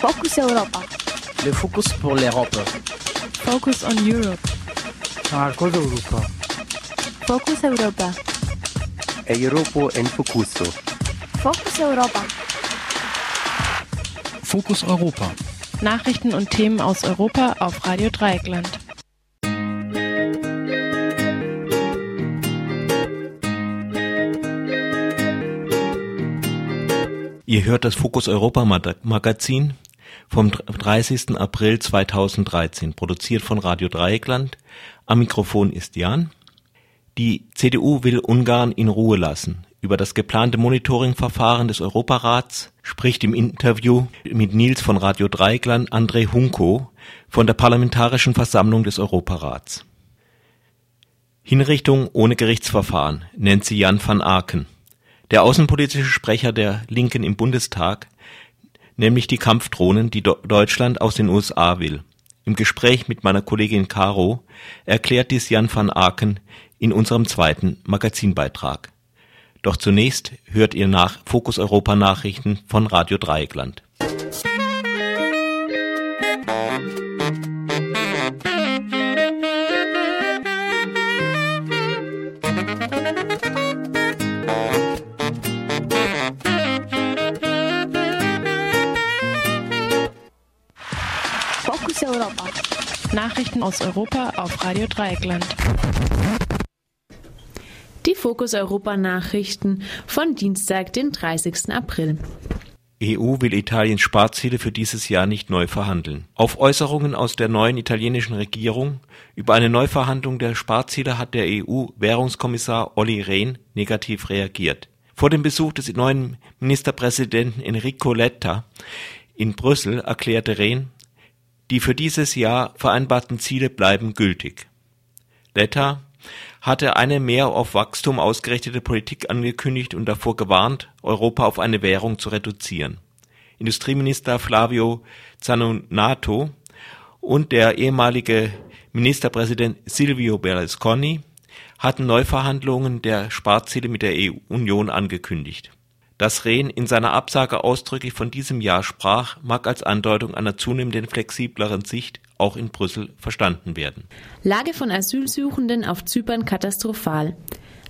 Focus Europa. Le Focus pour l'Europe. Focus on Europe. Marco d'Europa. Focus Europa. Europa en Focuso. Focus Europa. Fokus Europa. Nachrichten und Themen aus Europa auf Radio Dreieckland. Ihr hört das Fokus Europa Magazin vom 30. April 2013, produziert von Radio Dreieckland. Am Mikrofon ist Jan. Die CDU will Ungarn in Ruhe lassen. Über das geplante Monitoringverfahren des Europarats spricht im Interview mit Nils von Radio Dreieckland André Hunko von der Parlamentarischen Versammlung des Europarats. Hinrichtung ohne Gerichtsverfahren nennt sie Jan van Aken. Der außenpolitische Sprecher der Linken im Bundestag, nämlich die Kampfdrohnen, die Deutschland aus den USA will. Im Gespräch mit meiner Kollegin Caro erklärt dies Jan van Aken in unserem zweiten Magazinbeitrag. Doch zunächst hört ihr nach Fokus Europa Nachrichten von Radio Dreieckland. Nachrichten aus Europa auf Radio Dreieckland. Die Fokus Europa Nachrichten von Dienstag, den 30. April. EU will Italiens Sparziele für dieses Jahr nicht neu verhandeln. Auf Äußerungen aus der neuen italienischen Regierung über eine Neuverhandlung der Sparziele hat der EU-Währungskommissar Olli Rehn negativ reagiert. Vor dem Besuch des neuen Ministerpräsidenten Enrico Letta in Brüssel erklärte Rehn, die für dieses Jahr vereinbarten Ziele bleiben gültig. Letta hatte eine mehr auf Wachstum ausgerichtete Politik angekündigt und davor gewarnt, Europa auf eine Währung zu reduzieren. Industrieminister Flavio Zanonato und der ehemalige Ministerpräsident Silvio Berlusconi hatten Neuverhandlungen der Sparziele mit der Union angekündigt dass Rehn in seiner Absage ausdrücklich von diesem Jahr sprach, mag als Andeutung einer zunehmenden flexibleren Sicht auch in Brüssel verstanden werden. Lage von Asylsuchenden auf Zypern katastrophal.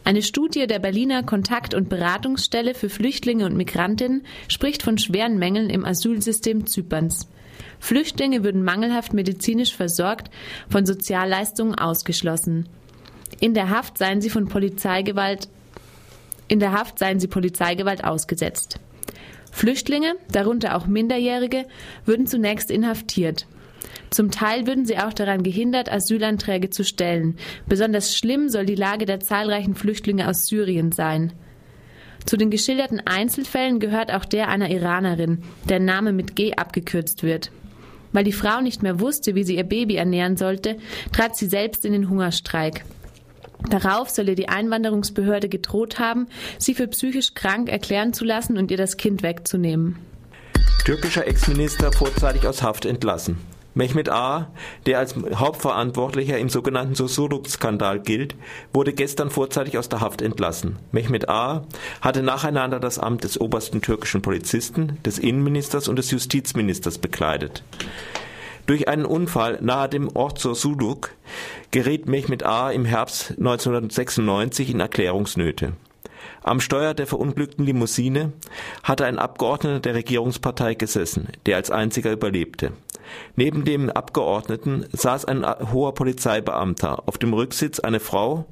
Eine Studie der Berliner Kontakt- und Beratungsstelle für Flüchtlinge und Migrantinnen spricht von schweren Mängeln im Asylsystem Zyperns. Flüchtlinge würden mangelhaft medizinisch versorgt, von Sozialleistungen ausgeschlossen. In der Haft seien sie von Polizeigewalt in der Haft seien sie Polizeigewalt ausgesetzt. Flüchtlinge, darunter auch Minderjährige, würden zunächst inhaftiert. Zum Teil würden sie auch daran gehindert, Asylanträge zu stellen. Besonders schlimm soll die Lage der zahlreichen Flüchtlinge aus Syrien sein. Zu den geschilderten Einzelfällen gehört auch der einer Iranerin, deren Name mit G abgekürzt wird. Weil die Frau nicht mehr wusste, wie sie ihr Baby ernähren sollte, trat sie selbst in den Hungerstreik. Darauf solle die Einwanderungsbehörde gedroht haben, sie für psychisch krank erklären zu lassen und ihr das Kind wegzunehmen. Türkischer Ex-Minister vorzeitig aus Haft entlassen. Mehmet A., der als Hauptverantwortlicher im sogenannten Susurluk-Skandal gilt, wurde gestern vorzeitig aus der Haft entlassen. Mehmet A. hatte nacheinander das Amt des obersten türkischen Polizisten, des Innenministers und des Justizministers bekleidet. Durch einen Unfall nahe dem Ort Sursuluk geriet Mehmet A. im Herbst 1996 in Erklärungsnöte. Am Steuer der verunglückten Limousine hatte ein Abgeordneter der Regierungspartei gesessen, der als einziger überlebte. Neben dem Abgeordneten saß ein hoher Polizeibeamter, auf dem Rücksitz eine Frau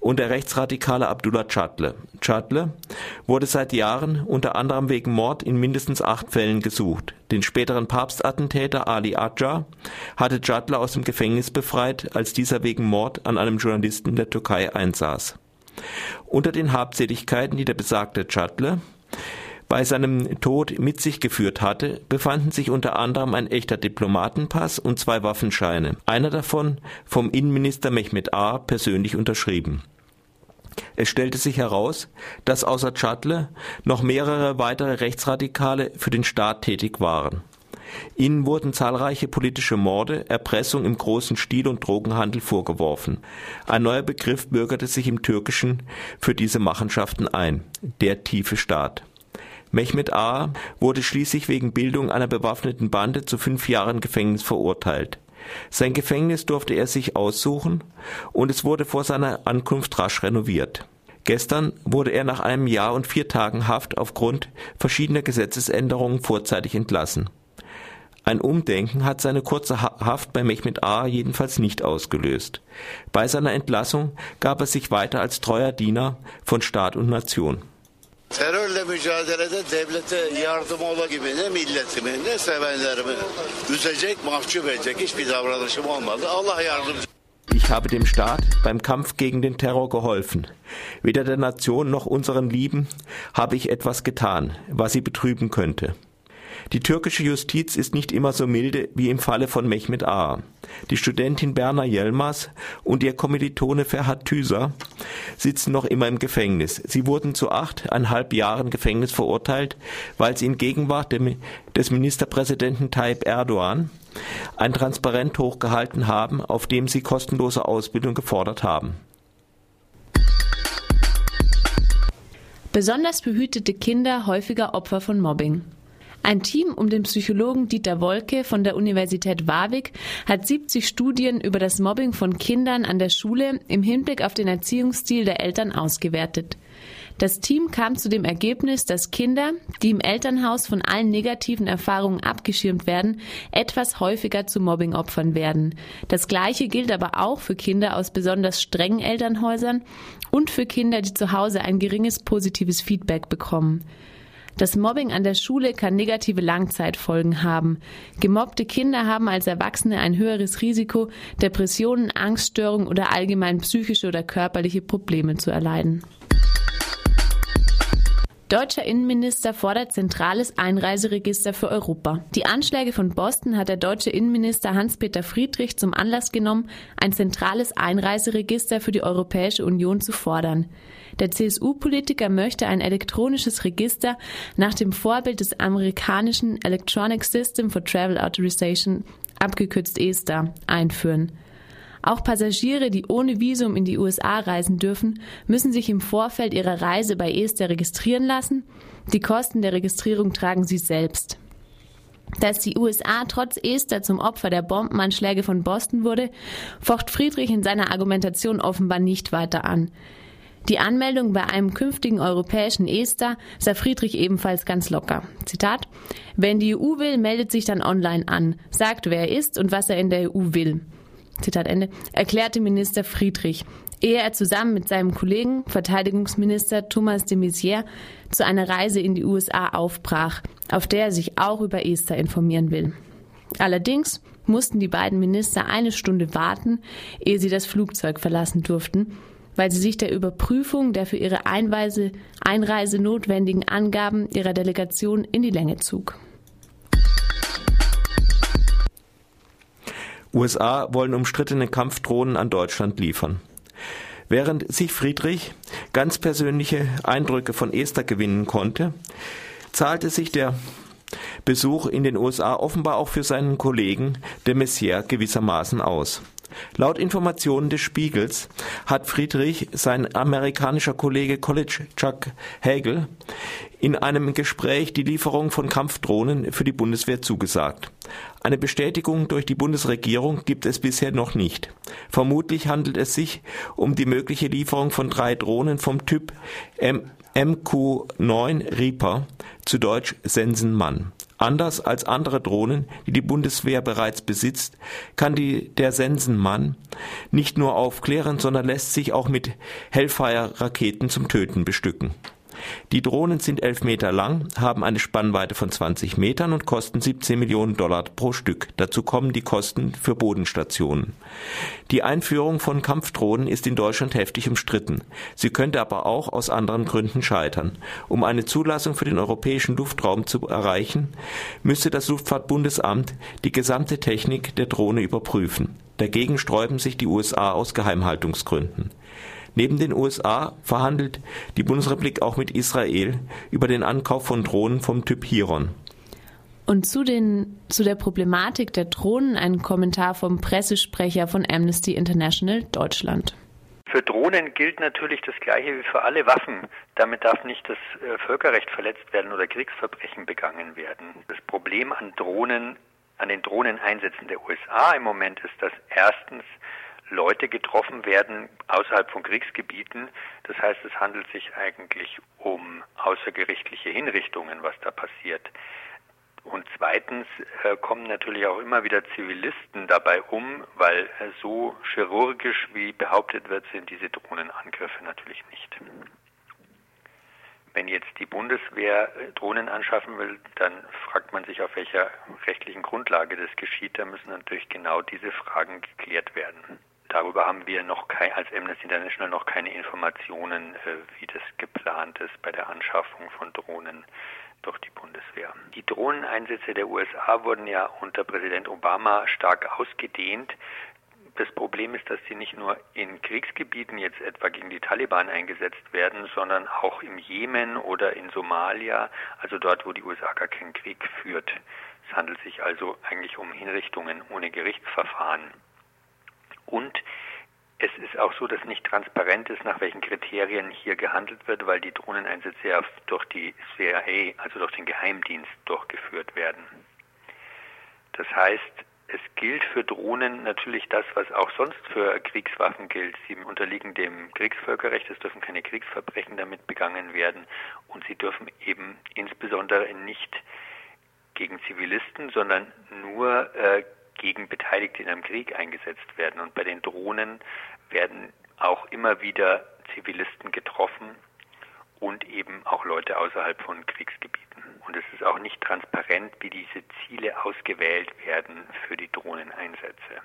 und der rechtsradikale Abdullah Chadle. Chadle wurde seit Jahren unter anderem wegen Mord in mindestens acht Fällen gesucht. Den späteren Papstattentäter Ali Adja hatte Chadle aus dem Gefängnis befreit, als dieser wegen Mord an einem Journalisten in der Türkei einsaß. Unter den Habseligkeiten, die der besagte Chadle bei seinem Tod mit sich geführt hatte, befanden sich unter anderem ein echter Diplomatenpass und zwei Waffenscheine, einer davon vom Innenminister Mehmet A. persönlich unterschrieben. Es stellte sich heraus, dass außer Chadle noch mehrere weitere Rechtsradikale für den Staat tätig waren. Ihnen wurden zahlreiche politische Morde, Erpressung im großen Stil und Drogenhandel vorgeworfen. Ein neuer Begriff bürgerte sich im Türkischen für diese Machenschaften ein, der tiefe Staat. Mehmet A. wurde schließlich wegen Bildung einer bewaffneten Bande zu fünf Jahren Gefängnis verurteilt. Sein Gefängnis durfte er sich aussuchen und es wurde vor seiner Ankunft rasch renoviert. Gestern wurde er nach einem Jahr und vier Tagen Haft aufgrund verschiedener Gesetzesänderungen vorzeitig entlassen. Ein Umdenken hat seine kurze Haft bei Mehmet A. jedenfalls nicht ausgelöst. Bei seiner Entlassung gab er sich weiter als treuer Diener von Staat und Nation. Terörle mücadelede devlete yardım ola gibi ne milletimi ne sevenlerimi üzecek, mahcup edecek hiçbir davranışım olmadı. Allah yardımcı. Ich habe dem Staat beim Kampf gegen den Terror geholfen. Weder der Nation noch unseren Lieben habe ich etwas getan, was sie betrüben könnte. Die türkische Justiz ist nicht immer so milde wie im Falle von Mehmet A. Die Studentin Berna Yelmas und ihr Kommilitone Ferhat Tüser sitzen noch immer im Gefängnis. Sie wurden zu achteinhalb Jahren Gefängnis verurteilt, weil sie in Gegenwart des Ministerpräsidenten Tayyip Erdogan ein Transparent hochgehalten haben, auf dem sie kostenlose Ausbildung gefordert haben. Besonders behütete Kinder häufiger Opfer von Mobbing. Ein Team um den Psychologen Dieter Wolke von der Universität Warwick hat 70 Studien über das Mobbing von Kindern an der Schule im Hinblick auf den Erziehungsstil der Eltern ausgewertet. Das Team kam zu dem Ergebnis, dass Kinder, die im Elternhaus von allen negativen Erfahrungen abgeschirmt werden, etwas häufiger zu Mobbingopfern werden. Das Gleiche gilt aber auch für Kinder aus besonders strengen Elternhäusern und für Kinder, die zu Hause ein geringes positives Feedback bekommen. Das Mobbing an der Schule kann negative Langzeitfolgen haben. Gemobbte Kinder haben als Erwachsene ein höheres Risiko, Depressionen, Angststörungen oder allgemein psychische oder körperliche Probleme zu erleiden. Deutscher Innenminister fordert zentrales Einreiseregister für Europa. Die Anschläge von Boston hat der deutsche Innenminister Hans-Peter Friedrich zum Anlass genommen, ein zentrales Einreiseregister für die Europäische Union zu fordern. Der CSU-Politiker möchte ein elektronisches Register nach dem Vorbild des amerikanischen Electronic System for Travel Authorization, abgekürzt ESTA, einführen. Auch Passagiere, die ohne Visum in die USA reisen dürfen, müssen sich im Vorfeld ihrer Reise bei ESTA registrieren lassen. Die Kosten der Registrierung tragen sie selbst. Dass die USA trotz Esther zum Opfer der Bombenanschläge von Boston wurde, focht Friedrich in seiner Argumentation offenbar nicht weiter an. Die Anmeldung bei einem künftigen europäischen Ester sah Friedrich ebenfalls ganz locker. Zitat: Wenn die EU will, meldet sich dann online an, sagt, wer er ist und was er in der EU will. Zitat Ende, erklärte Minister Friedrich, ehe er zusammen mit seinem Kollegen, Verteidigungsminister Thomas de Maizière, zu einer Reise in die USA aufbrach, auf der er sich auch über Esther informieren will. Allerdings mussten die beiden Minister eine Stunde warten, ehe sie das Flugzeug verlassen durften, weil sie sich der Überprüfung der für ihre Einweise, Einreise notwendigen Angaben ihrer Delegation in die Länge zog. USA wollen umstrittene Kampfdrohnen an Deutschland liefern. Während sich Friedrich ganz persönliche Eindrücke von Esther gewinnen konnte, zahlte sich der Besuch in den USA offenbar auch für seinen Kollegen de Maizière gewissermaßen aus. Laut Informationen des Spiegels hat Friedrich sein amerikanischer Kollege College Chuck Hagel in einem Gespräch die Lieferung von Kampfdrohnen für die Bundeswehr zugesagt. Eine Bestätigung durch die Bundesregierung gibt es bisher noch nicht. Vermutlich handelt es sich um die mögliche Lieferung von drei Drohnen vom Typ M MQ-9 Reaper, zu Deutsch Sensenmann. Anders als andere Drohnen, die die Bundeswehr bereits besitzt, kann die, der Sensenmann nicht nur aufklären, sondern lässt sich auch mit Hellfire-Raketen zum Töten bestücken. Die Drohnen sind elf Meter lang, haben eine Spannweite von 20 Metern und kosten 17 Millionen Dollar pro Stück. Dazu kommen die Kosten für Bodenstationen. Die Einführung von Kampfdrohnen ist in Deutschland heftig umstritten. Sie könnte aber auch aus anderen Gründen scheitern. Um eine Zulassung für den europäischen Luftraum zu erreichen, müsste das Luftfahrtbundesamt die gesamte Technik der Drohne überprüfen. Dagegen sträuben sich die USA aus Geheimhaltungsgründen. Neben den USA verhandelt die Bundesrepublik auch mit Israel über den Ankauf von Drohnen vom Typ Hiron. Und zu, den, zu der Problematik der Drohnen ein Kommentar vom Pressesprecher von Amnesty International Deutschland. Für Drohnen gilt natürlich das Gleiche wie für alle Waffen. Damit darf nicht das äh, Völkerrecht verletzt werden oder Kriegsverbrechen begangen werden. Das Problem an Drohnen, an den Drohneneinsätzen der USA im Moment ist, dass erstens Leute getroffen werden außerhalb von Kriegsgebieten. Das heißt, es handelt sich eigentlich um außergerichtliche Hinrichtungen, was da passiert. Und zweitens äh, kommen natürlich auch immer wieder Zivilisten dabei um, weil äh, so chirurgisch, wie behauptet wird, sind diese Drohnenangriffe natürlich nicht. Wenn jetzt die Bundeswehr äh, Drohnen anschaffen will, dann fragt man sich, auf welcher rechtlichen Grundlage das geschieht. Da müssen natürlich genau diese Fragen geklärt werden. Darüber haben wir noch kein, als Amnesty International noch keine Informationen, äh, wie das geplant ist bei der Anschaffung von Drohnen durch die Bundeswehr. Die Drohneneinsätze der USA wurden ja unter Präsident Obama stark ausgedehnt. Das Problem ist, dass sie nicht nur in Kriegsgebieten jetzt etwa gegen die Taliban eingesetzt werden, sondern auch im Jemen oder in Somalia, also dort, wo die USA gar keinen Krieg führt. Es handelt sich also eigentlich um Hinrichtungen ohne Gerichtsverfahren. Und es ist auch so, dass nicht transparent ist, nach welchen Kriterien hier gehandelt wird, weil die Drohneneinsätze ja durch die CIA, also durch den Geheimdienst, durchgeführt werden. Das heißt, es gilt für Drohnen natürlich das, was auch sonst für Kriegswaffen gilt. Sie unterliegen dem Kriegsvölkerrecht, es dürfen keine Kriegsverbrechen damit begangen werden und sie dürfen eben insbesondere nicht gegen Zivilisten, sondern nur äh, gegen Beteiligte in einem Krieg eingesetzt werden. Und bei den Drohnen werden auch immer wieder Zivilisten getroffen und eben auch Leute außerhalb von Kriegsgebieten. Und es ist auch nicht transparent, wie diese Ziele ausgewählt werden für die Drohneneinsätze.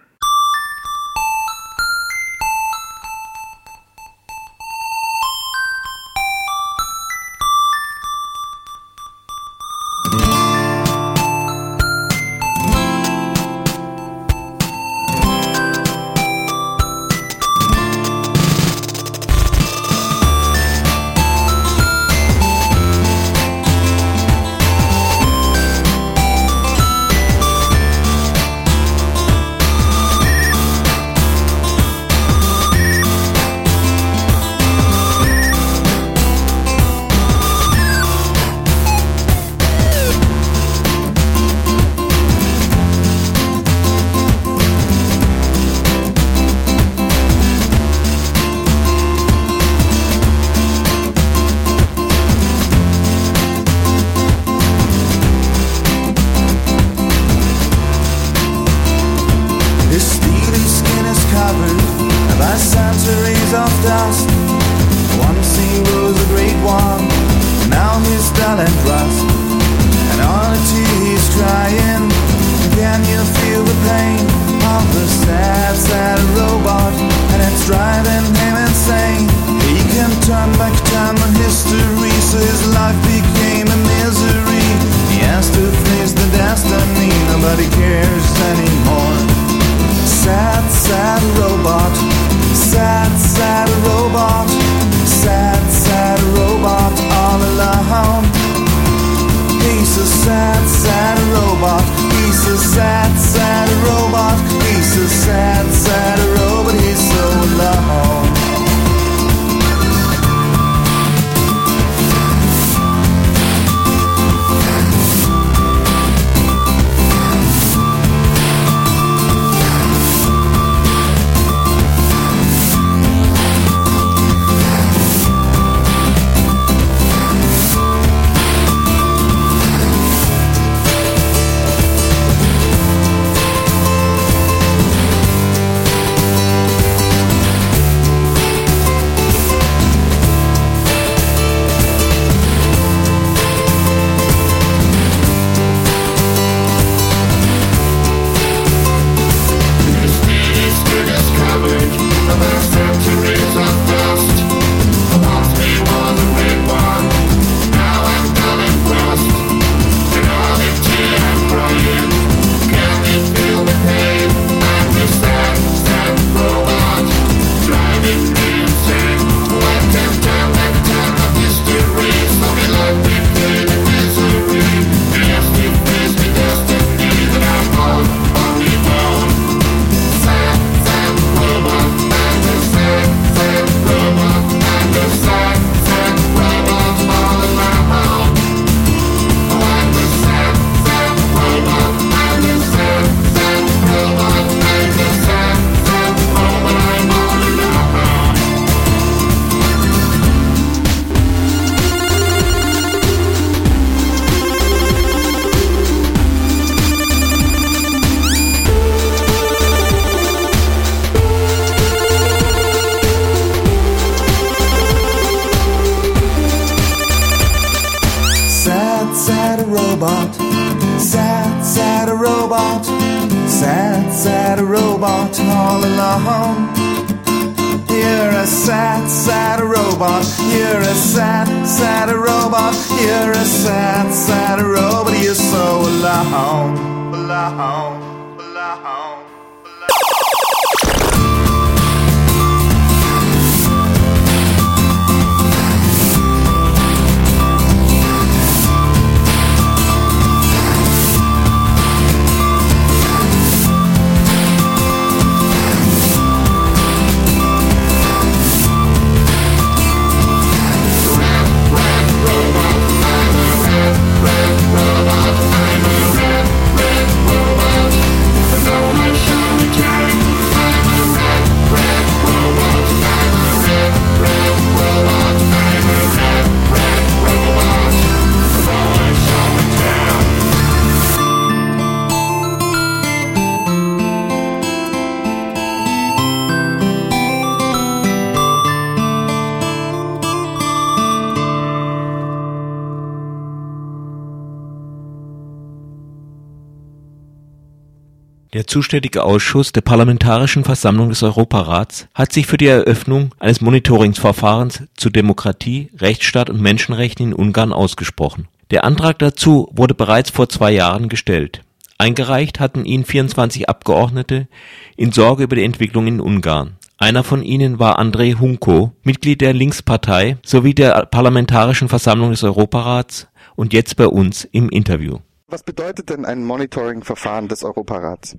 Zuständige Ausschuss der Parlamentarischen Versammlung des Europarats hat sich für die Eröffnung eines Monitoringsverfahrens zu Demokratie, Rechtsstaat und Menschenrechten in Ungarn ausgesprochen. Der Antrag dazu wurde bereits vor zwei Jahren gestellt. Eingereicht hatten ihn 24 Abgeordnete in Sorge über die Entwicklung in Ungarn. Einer von ihnen war Andrei Hunko, Mitglied der Linkspartei sowie der Parlamentarischen Versammlung des Europarats und jetzt bei uns im Interview. Was bedeutet denn ein Monitoring-Verfahren des Europarats?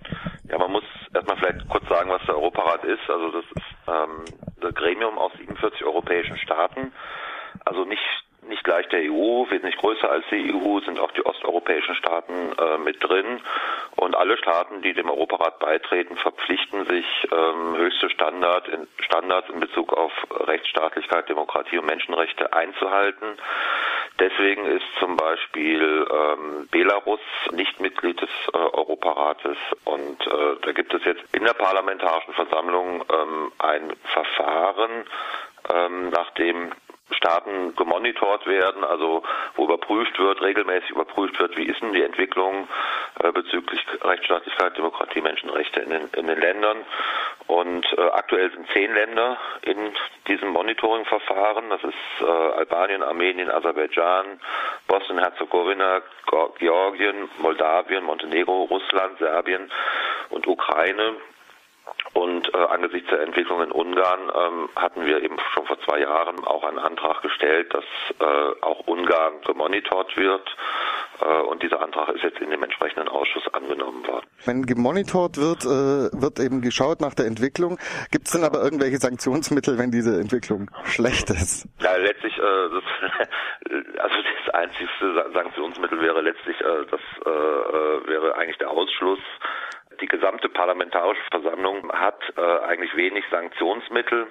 Ja, man muss erstmal vielleicht kurz sagen, was der Europarat ist. Also das ist ähm, das Gremium aus 47 europäischen Staaten. Also nicht nicht gleich der EU, wesentlich größer als die EU sind auch die osteuropäischen Staaten äh, mit drin. Und alle Staaten, die dem Europarat beitreten, verpflichten sich, ähm, höchste Standard in, Standards in Bezug auf Rechtsstaatlichkeit, Demokratie und Menschenrechte einzuhalten. Deswegen ist zum Beispiel ähm, Belarus nicht Mitglied des äh, Europarates und äh, da gibt es jetzt in der Parlamentarischen Versammlung ähm, ein Verfahren, ähm, nachdem Staaten gemonitort werden, also wo überprüft wird, regelmäßig überprüft wird, wie ist denn die Entwicklung äh, bezüglich Rechtsstaatlichkeit, Demokratie, Menschenrechte in den, in den Ländern. Und äh, aktuell sind zehn Länder in diesem Monitoring-Verfahren. Das ist äh, Albanien, Armenien, Aserbaidschan, Bosnien-Herzegowina, Georgien, Moldawien, Montenegro, Russland, Serbien und Ukraine. Und äh, angesichts der Entwicklung in Ungarn ähm, hatten wir eben schon vor zwei Jahren auch einen Antrag gestellt, dass äh, auch Ungarn gemonitort wird. Äh, und dieser Antrag ist jetzt in dem entsprechenden Ausschuss angenommen worden. Wenn gemonitort wird, äh, wird eben geschaut nach der Entwicklung. Gibt es denn aber irgendwelche Sanktionsmittel, wenn diese Entwicklung schlecht ist? Ja, letztlich, äh, das, also das einzigste Sanktionsmittel wäre letztlich, äh, das wäre eigentlich der Ausschluss die gesamte Parlamentarische Versammlung hat äh, eigentlich wenig Sanktionsmittel.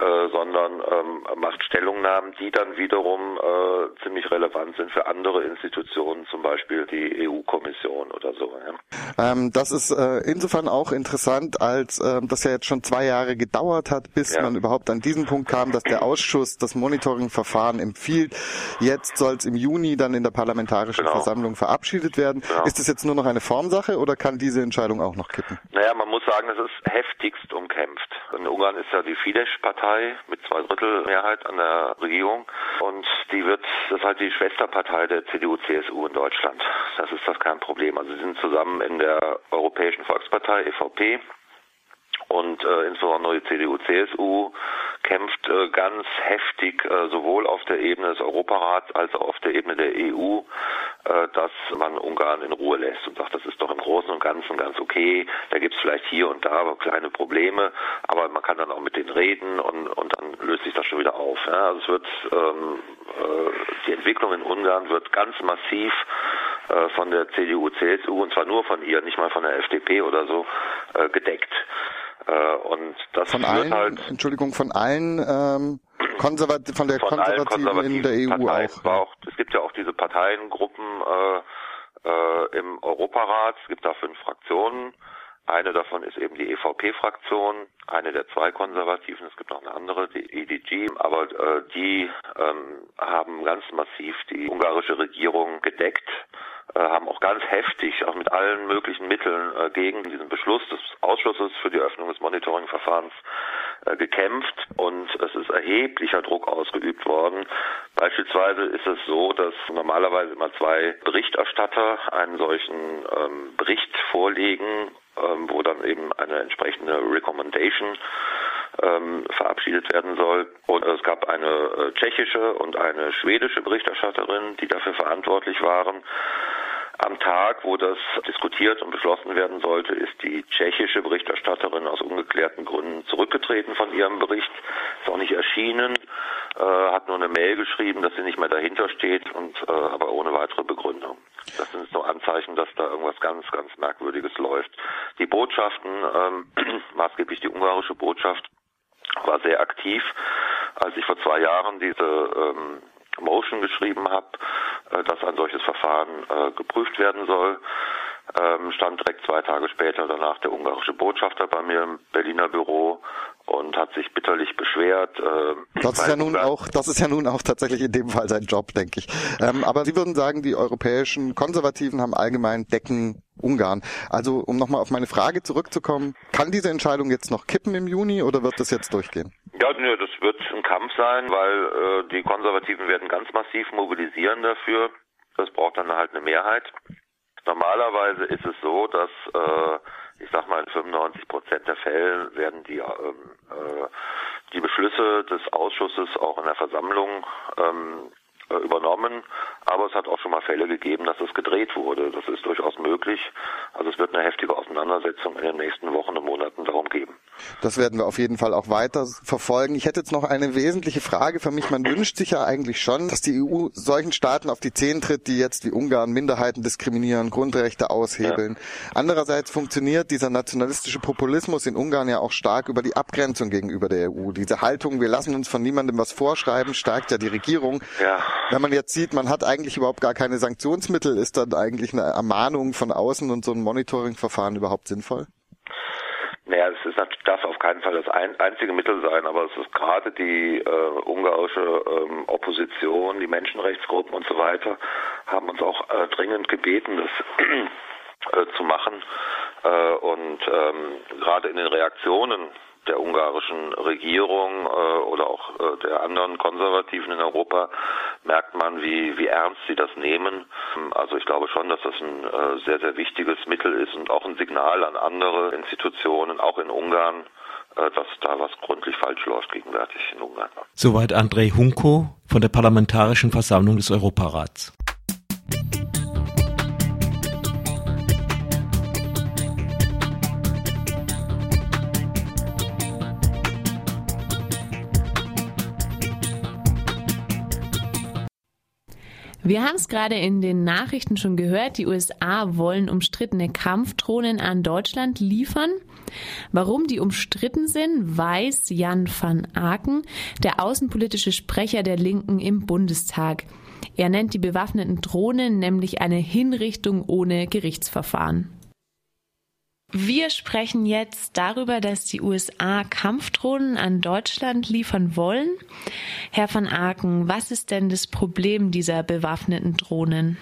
Äh, sondern ähm, macht Stellungnahmen, die dann wiederum äh, ziemlich relevant sind für andere Institutionen, zum Beispiel die EU-Kommission oder so. Ja. Ähm, das ist äh, insofern auch interessant, als ähm, das ja jetzt schon zwei Jahre gedauert hat, bis ja. man überhaupt an diesen Punkt kam, dass der Ausschuss das Monitoring-Verfahren empfiehlt. Jetzt soll es im Juni dann in der Parlamentarischen genau. Versammlung verabschiedet werden. Genau. Ist das jetzt nur noch eine Formsache oder kann diese Entscheidung auch noch kippen? Naja, man muss sagen, es ist heftigst umkämpft. In Ungarn ist ja die Fidesz-Partei Partei mit zwei Drittel Mehrheit an der Regierung und die wird, das ist halt die Schwesterpartei der CDU-CSU in Deutschland. Das ist das kein Problem. Also sie sind zusammen in der Europäischen Volkspartei EVP und äh, insbesondere die CDU-CSU kämpft äh, ganz heftig äh, sowohl auf der Ebene des Europarats als auch auf der Ebene der EU, dass man Ungarn in Ruhe lässt und sagt, das ist doch im Großen und Ganzen ganz okay. Da gibt es vielleicht hier und da kleine Probleme, aber man kann dann auch mit denen reden und, und dann löst sich das schon wieder auf. Ja? Also es wird ähm, äh, die Entwicklung in Ungarn wird ganz massiv äh, von der CDU, CSU und zwar nur von ihr, nicht mal von der FDP oder so, äh, gedeckt. Äh, und das von allen, halt, Entschuldigung, von allen ähm, Konservat von der von Konservativen, Konservativen, in der EU Parteien, auch, auch. Es gibt ja auch diese Parteiengruppen äh, äh, im Europarat. Es gibt da fünf Fraktionen. Eine davon ist eben die EVP-Fraktion, eine der zwei Konservativen, es gibt noch eine andere, die EDG, aber äh, die ähm, haben ganz massiv die ungarische Regierung gedeckt, haben auch ganz heftig, auch mit allen möglichen Mitteln äh, gegen diesen Beschluss des Ausschusses für die Öffnung des Monitoringverfahrens äh, gekämpft und es ist erheblicher Druck ausgeübt worden. Beispielsweise ist es so, dass normalerweise immer zwei Berichterstatter einen solchen ähm, Bericht vorlegen ähm, wo dann eben eine entsprechende Recommendation ähm, verabschiedet werden soll. Und es gab eine äh, tschechische und eine schwedische Berichterstatterin, die dafür verantwortlich waren. Am Tag, wo das diskutiert und beschlossen werden sollte, ist die tschechische Berichterstatterin aus ungeklärten Gründen zurückgetreten von ihrem Bericht, ist auch nicht erschienen, äh, hat nur eine Mail geschrieben, dass sie nicht mehr dahinter steht und äh, aber ohne weitere Begründung. Das sind so Anzeichen, dass da irgendwas ganz, ganz Merkwürdiges läuft. Die Botschaften, ähm, maßgeblich die ungarische Botschaft, war sehr aktiv. Als ich vor zwei Jahren diese ähm, Motion geschrieben habe, äh, dass ein solches Verfahren äh, geprüft werden soll, ähm, stand direkt zwei Tage später danach der ungarische Botschafter bei mir im Berliner Büro und hat sich bitterlich beschwert. Äh, das ist ja nun auch, das ist ja nun auch tatsächlich in dem Fall sein Job, denke ich. Ähm, aber Sie würden sagen, die europäischen Konservativen haben allgemein Decken Ungarn. Also um nochmal auf meine Frage zurückzukommen, kann diese Entscheidung jetzt noch kippen im Juni oder wird das jetzt durchgehen? Ja, nö, das wird ein Kampf sein, weil äh, die Konservativen werden ganz massiv mobilisieren dafür. Das braucht dann halt eine Mehrheit. Normalerweise ist es so, dass äh, ich sag mal in 95 Prozent der Fälle werden die ähm, äh, die Beschlüsse des Ausschusses auch in der Versammlung ähm, äh, übernommen, aber es hat auch schon mal Fälle gegeben, dass es gedreht wurde. Das ist durchaus möglich. Also es wird eine heftige Auseinandersetzung in den nächsten Wochen und Monaten darum geben. Das werden wir auf jeden Fall auch weiter verfolgen. Ich hätte jetzt noch eine wesentliche Frage für mich. Man wünscht sich ja eigentlich schon, dass die EU solchen Staaten auf die Zehen tritt, die jetzt wie Ungarn Minderheiten diskriminieren, Grundrechte aushebeln. Ja. Andererseits funktioniert dieser nationalistische Populismus in Ungarn ja auch stark über die Abgrenzung gegenüber der EU. Diese Haltung, wir lassen uns von niemandem was vorschreiben, stärkt ja die Regierung. Ja. Wenn man jetzt sieht, man hat eigentlich überhaupt gar keine Sanktionsmittel, ist dann eigentlich eine Ermahnung von außen und so ein Monitoringverfahren überhaupt sinnvoll? Naja, es ist, darf auf keinen Fall das ein, einzige Mittel sein, aber es ist gerade die äh, ungarische ähm, Opposition, die Menschenrechtsgruppen und so weiter, haben uns auch äh, dringend gebeten, das äh, zu machen. Äh, und ähm, gerade in den Reaktionen der ungarischen Regierung äh, oder auch äh, der anderen Konservativen in Europa merkt man, wie, wie ernst sie das nehmen. Also ich glaube schon, dass das ein äh, sehr, sehr wichtiges Mittel ist und auch ein Signal an andere Institutionen, auch in Ungarn, äh, dass da was gründlich falsch läuft gegenwärtig in Ungarn. Soweit Andrei Hunko von der Parlamentarischen Versammlung des Europarats. Wir haben es gerade in den Nachrichten schon gehört, die USA wollen umstrittene Kampfdrohnen an Deutschland liefern. Warum die umstritten sind, weiß Jan van Aken, der außenpolitische Sprecher der Linken im Bundestag. Er nennt die bewaffneten Drohnen nämlich eine Hinrichtung ohne Gerichtsverfahren. Wir sprechen jetzt darüber, dass die USA Kampfdrohnen an Deutschland liefern wollen. Herr van Aken, was ist denn das Problem dieser bewaffneten Drohnen?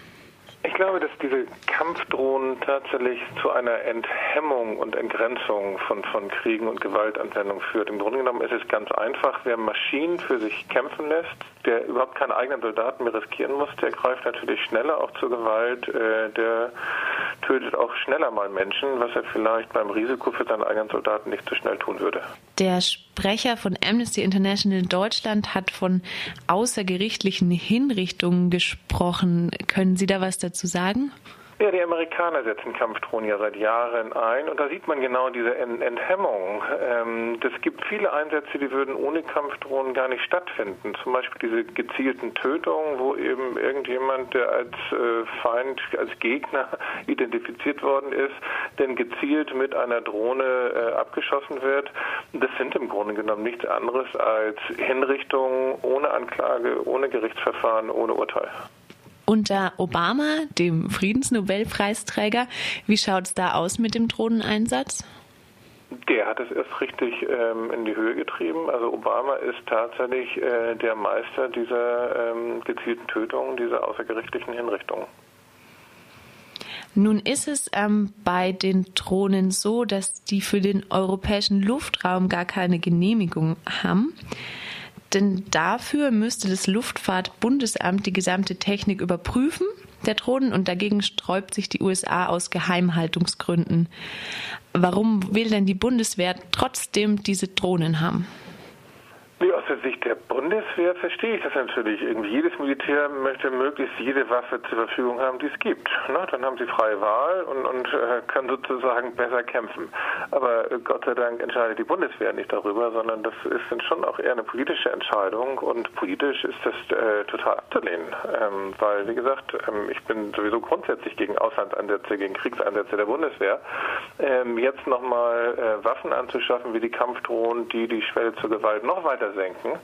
Ich glaube, dass diese Kampfdrohnen tatsächlich zu einer Enthemmung und Entgrenzung von, von Kriegen und Gewaltanwendung führt. Im Grunde genommen ist es ganz einfach. Wer Maschinen für sich kämpfen lässt, der überhaupt keine eigenen Soldaten mehr riskieren muss, der greift natürlich schneller auch zur Gewalt. Äh, der tötet auch schneller mal Menschen, was er vielleicht beim Risiko für seine eigenen Soldaten nicht so schnell tun würde. Der Sprecher von Amnesty International in Deutschland hat von außergerichtlichen Hinrichtungen gesprochen. Können Sie da was dazu sagen? Ja, die Amerikaner setzen Kampfdrohnen ja seit Jahren ein und da sieht man genau diese Enthemmung. Ähm, es gibt viele Einsätze, die würden ohne Kampfdrohnen gar nicht stattfinden. Zum Beispiel diese gezielten Tötungen, wo eben irgendjemand, der als äh, Feind, als Gegner identifiziert worden ist, denn gezielt mit einer Drohne äh, abgeschossen wird. Das sind im Grunde genommen nichts anderes als Hinrichtungen ohne Anklage, ohne Gerichtsverfahren, ohne Urteil. Unter Obama, dem Friedensnobelpreisträger, wie schaut es da aus mit dem Drohneneinsatz? Der hat es erst richtig ähm, in die Höhe getrieben. Also Obama ist tatsächlich äh, der Meister dieser ähm, gezielten Tötungen, dieser außergerichtlichen Hinrichtungen. Nun ist es ähm, bei den Drohnen so, dass die für den europäischen Luftraum gar keine Genehmigung haben. Denn dafür müsste das Luftfahrtbundesamt die gesamte Technik überprüfen der Drohnen und dagegen sträubt sich die USA aus Geheimhaltungsgründen. Warum will denn die Bundeswehr trotzdem diese Drohnen haben? Nee, aus der Sicht der Bundeswehr verstehe ich das natürlich. Jedes Militär möchte möglichst jede Waffe zur Verfügung haben, die es gibt. Na, dann haben sie freie Wahl und, und äh, können sozusagen besser kämpfen. Aber äh, Gott sei Dank entscheidet die Bundeswehr nicht darüber, sondern das ist dann schon auch eher eine politische Entscheidung und politisch ist das äh, total abzulehnen. Ähm, weil, wie gesagt, ähm, ich bin sowieso grundsätzlich gegen Auslandseinsätze, gegen Kriegseinsätze der Bundeswehr. Ähm, jetzt nochmal äh, Waffen anzuschaffen wie die Kampfdrohnen, die die Schwelle zur Gewalt noch weiter senken,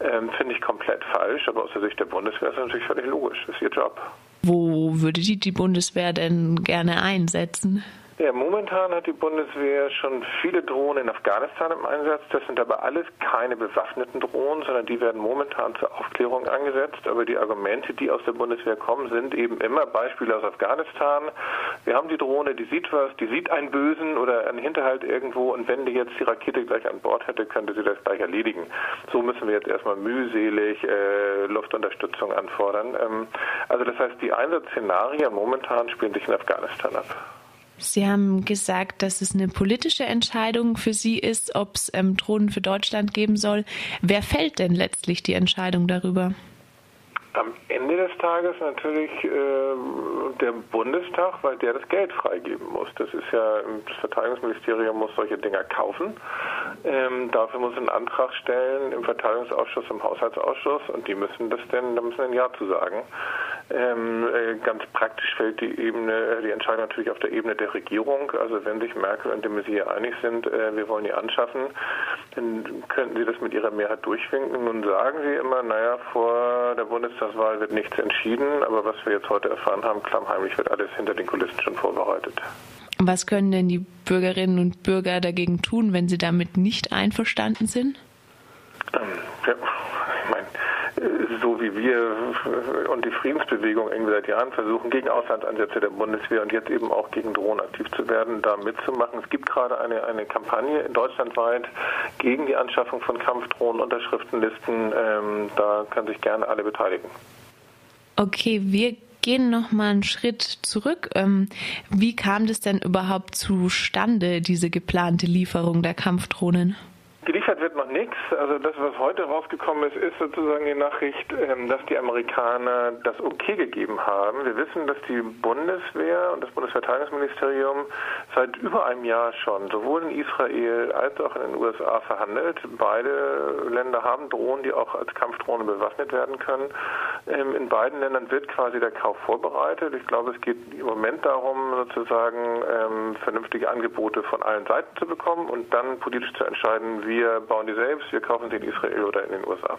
ähm, finde ich komplett falsch. Aber aus der Sicht der Bundeswehr ist das natürlich völlig logisch. Das ist ihr Job. Wo würde die, die Bundeswehr denn gerne einsetzen? Ja, momentan hat die Bundeswehr schon viele Drohnen in Afghanistan im Einsatz. Das sind aber alles keine bewaffneten Drohnen, sondern die werden momentan zur Aufklärung angesetzt. Aber die Argumente, die aus der Bundeswehr kommen, sind eben immer Beispiele aus Afghanistan. Wir haben die Drohne, die sieht was, die sieht einen Bösen oder einen Hinterhalt irgendwo und wenn die jetzt die Rakete gleich an Bord hätte, könnte sie das gleich erledigen. So müssen wir jetzt erstmal mühselig äh, Luftunterstützung anfordern. Ähm, also das heißt, die Einsatzszenarien momentan spielen sich in Afghanistan ab. Sie haben gesagt, dass es eine politische Entscheidung für Sie ist, ob es ähm, Drohnen für Deutschland geben soll. Wer fällt denn letztlich die Entscheidung darüber? Am Ende des Tages natürlich äh, der Bundestag, weil der das Geld freigeben muss. Das ist ja, das Verteidigungsministerium muss solche Dinger kaufen. Ähm, dafür muss ein Antrag stellen im Verteidigungsausschuss, im Haushaltsausschuss und die müssen das denn, da müssen ein Ja zu sagen. Ähm, äh, ganz praktisch fällt die Ebene, äh, die Entscheidung natürlich auf der Ebene der Regierung. Also wenn sich Merkel und de Maizière einig sind, äh, wir wollen die anschaffen, dann könnten sie das mit ihrer Mehrheit durchwinken. Nun sagen sie immer, naja, vor der Bundestagswahl wird nichts entschieden, aber was wir jetzt heute erfahren haben, klammheimlich wird alles hinter den Kulissen schon vorbereitet. Was können denn die Bürgerinnen und Bürger dagegen tun, wenn sie damit nicht einverstanden sind? Ähm, ja, ich meine, so wie wir und die Friedensbewegung irgendwie seit Jahren versuchen, gegen Auslandsansätze der Bundeswehr und jetzt eben auch gegen Drohnen aktiv zu werden, da mitzumachen. Es gibt gerade eine, eine Kampagne in deutschlandweit gegen die Anschaffung von Kampfdrohnen, Unterschriftenlisten. Ähm, da können sich gerne alle beteiligen. Okay, wir gehen noch mal einen Schritt zurück. Ähm, wie kam das denn überhaupt zustande, diese geplante Lieferung der Kampfdrohnen? Geliefert wird noch nichts. Also das, was heute rausgekommen ist, ist sozusagen die Nachricht, ähm, dass die Amerikaner das okay gegeben haben. Wir wissen, dass die Bundeswehr und das Bundesverteidigungsministerium seit über einem Jahr schon sowohl in Israel als auch in den USA verhandelt. Beide Länder haben Drohnen, die auch als Kampfdrohnen bewaffnet werden können. Ähm, in beiden Ländern wird quasi der Kauf vorbereitet. Ich glaube, es geht im Moment darum, sozusagen ähm, vernünftige Angebote von allen Seiten zu bekommen und dann politisch zu entscheiden, wie wir bauen die selbst, wir kaufen sie in Israel oder in den USA.